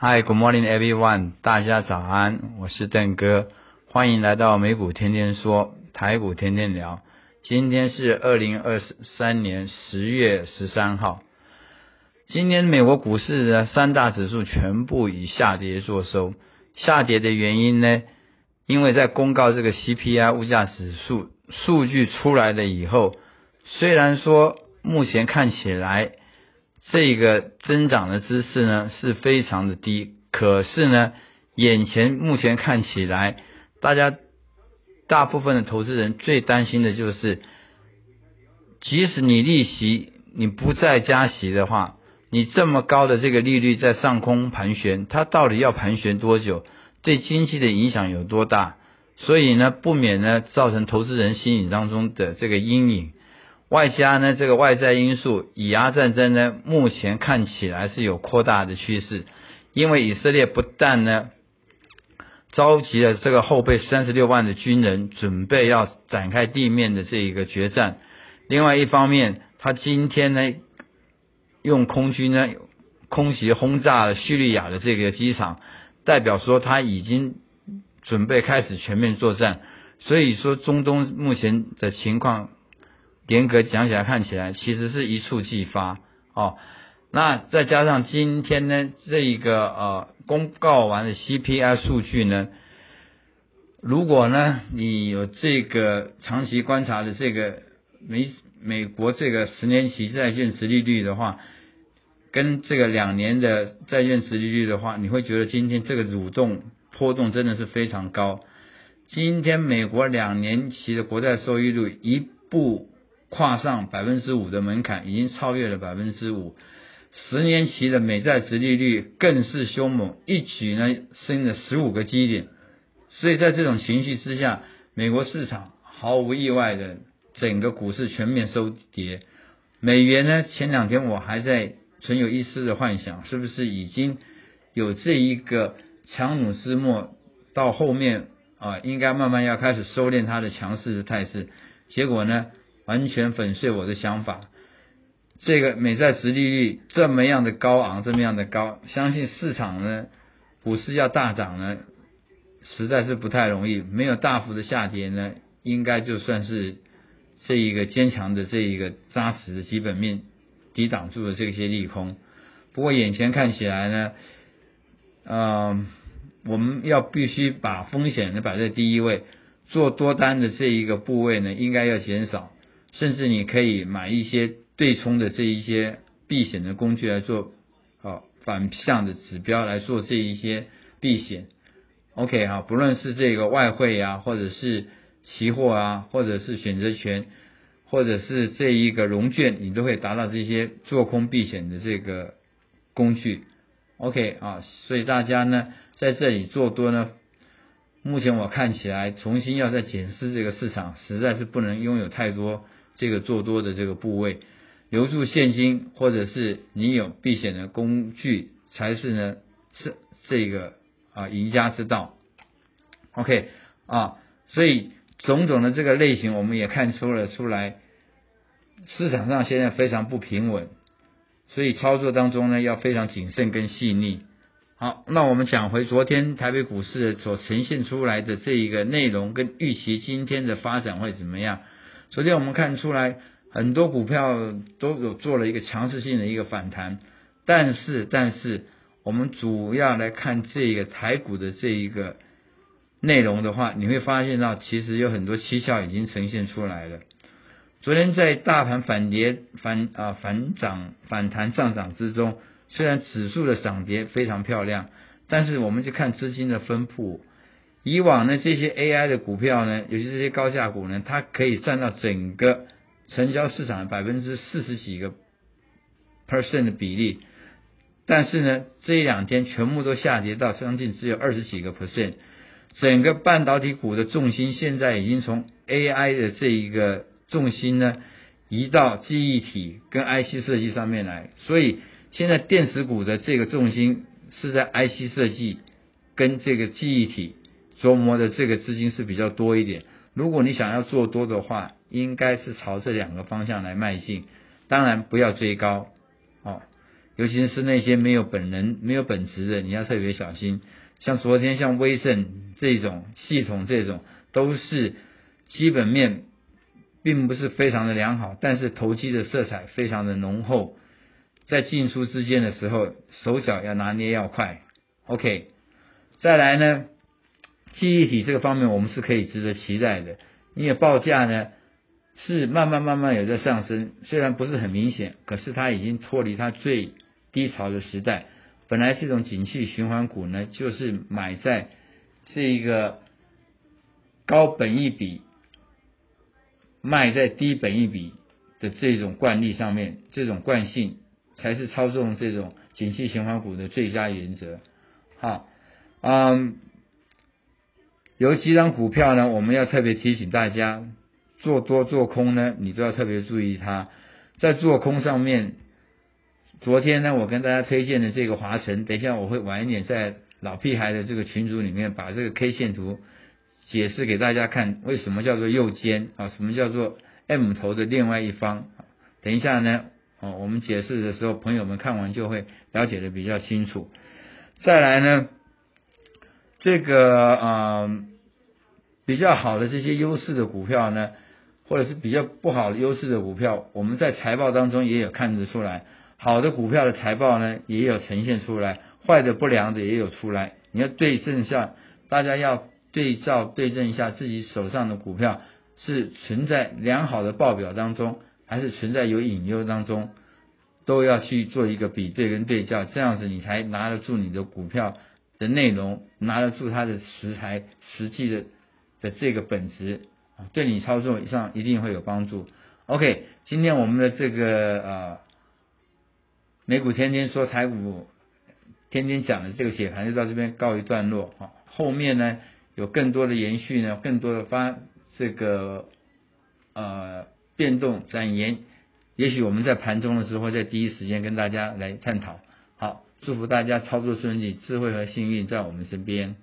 Hi, good morning, everyone. 大家早安，我是邓哥，欢迎来到美股天天说，台股天天聊。今天是二零二三年十月十三号。今天美国股市的三大指数全部以下跌作收。下跌的原因呢？因为在公告这个 CPI 物价指数数据出来了以后，虽然说目前看起来。这个增长的姿势呢是非常的低，可是呢，眼前目前看起来，大家大部分的投资人最担心的就是，即使你利息你不再加息的话，你这么高的这个利率在上空盘旋，它到底要盘旋多久？对经济的影响有多大？所以呢，不免呢造成投资人心理当中的这个阴影。外加呢，这个外在因素，以阿战争呢，目前看起来是有扩大的趋势。因为以色列不但呢召集了这个后备三十六万的军人，准备要展开地面的这一个决战，另外一方面，他今天呢用空军呢空袭轰炸了叙利亚的这个机场，代表说他已经准备开始全面作战。所以说，中东目前的情况。严格讲起来，看起来其实是一触即发哦。那再加上今天呢，这一个呃公告完的 CPI 数据呢，如果呢你有这个长期观察的这个美美国这个十年期债券值利率的话，跟这个两年的债券值利率的话，你会觉得今天这个蠕动波动真的是非常高。今天美国两年期的国债收益率一步。跨上百分之五的门槛，已经超越了百分之五。十年期的美债殖利率更是凶猛，一举呢升了十五个基点。所以在这种情绪之下，美国市场毫无意外的整个股市全面收跌。美元呢，前两天我还在存有一丝的幻想，是不是已经有这一个强弩之末，到后面啊，应该慢慢要开始收敛它的强势的态势。结果呢？完全粉碎我的想法，这个美债殖利率这么样的高昂，这么样的高，相信市场呢，股市要大涨呢，实在是不太容易。没有大幅的下跌呢，应该就算是这一个坚强的这一个扎实的基本面抵挡住了这些利空。不过眼前看起来呢，嗯，我们要必须把风险呢摆在第一位，做多单的这一个部位呢，应该要减少。甚至你可以买一些对冲的这一些避险的工具来做，啊反向的指标来做这一些避险。OK 哈，不论是这个外汇啊，或者是期货啊，或者是选择权，或者是这一个融券，你都会达到这些做空避险的这个工具。OK 啊，所以大家呢在这里做多呢，目前我看起来重新要再检视这个市场，实在是不能拥有太多。这个做多的这个部位，留住现金，或者是你有避险的工具，才是呢是这个啊赢家之道。OK 啊，所以种种的这个类型，我们也看出了出来，市场上现在非常不平稳，所以操作当中呢要非常谨慎跟细腻。好，那我们讲回昨天台北股市所呈现出来的这一个内容，跟预期今天的发展会怎么样？昨天我们看出来，很多股票都有做了一个强势性的一个反弹，但是但是我们主要来看这个台股的这一个内容的话，你会发现到其实有很多蹊跷已经呈现出来了。昨天在大盘反跌反啊反涨反弹上涨之中，虽然指数的涨跌非常漂亮，但是我们就看资金的分布。以往呢，这些 AI 的股票呢，尤其这些高价股呢，它可以占到整个成交市场的百分之四十几个 percent 的比例，但是呢，这一两天全部都下跌到将近只有二十几个 percent，整个半导体股的重心现在已经从 AI 的这一个重心呢，移到记忆体跟 IC 设计上面来，所以现在电子股的这个重心是在 IC 设计跟这个记忆体。琢磨的这个资金是比较多一点。如果你想要做多的话，应该是朝这两个方向来迈进。当然不要追高，哦，尤其是那些没有本能、没有本质的，你要特别小心。像昨天像威盛这种系统，这种都是基本面并不是非常的良好，但是投机的色彩非常的浓厚，在进出之间的时候，手脚要拿捏要快。OK，再来呢，记忆体这个方面我们是可以值得期待的，因为报价呢是慢慢慢慢有在上升，虽然不是很明显，可是它已经脱离它最低潮的时代。本来这种景气循环股呢，就是买在这一个高本一比、卖在低本一比的这种惯例上面，这种惯性才是操纵这种景气循环股的最佳原则。好，嗯，有几张股票呢，我们要特别提醒大家，做多做空呢，你都要特别注意它。在做空上面，昨天呢，我跟大家推荐的这个华晨，等一下我会晚一点在老屁孩的这个群组里面把这个 K 线图解释给大家看，为什么叫做右肩啊？什么叫做 M 头的另外一方？等一下呢，哦，我们解释的时候，朋友们看完就会了解的比较清楚。再来呢，这个啊比较好的这些优势的股票呢，或者是比较不好的优势的股票，我们在财报当中也有看得出来。好的股票的财报呢，也有呈现出来；坏的、不良的也有出来。你要对症下，大家要对照对症一下自己手上的股票是存在良好的报表当中，还是存在有隐忧当中。都要去做一个比对跟对照，这样子你才拿得住你的股票的内容，拿得住它的食材实际的的这个本质啊，对你操作上一定会有帮助。OK，今天我们的这个呃美股天天说台股天天讲的这个解盘就到这边告一段落啊，后面呢有更多的延续呢，更多的发这个呃变动展延。也许我们在盘中的时候，在第一时间跟大家来探讨。祝福大家操作顺利，智慧和幸运在我们身边。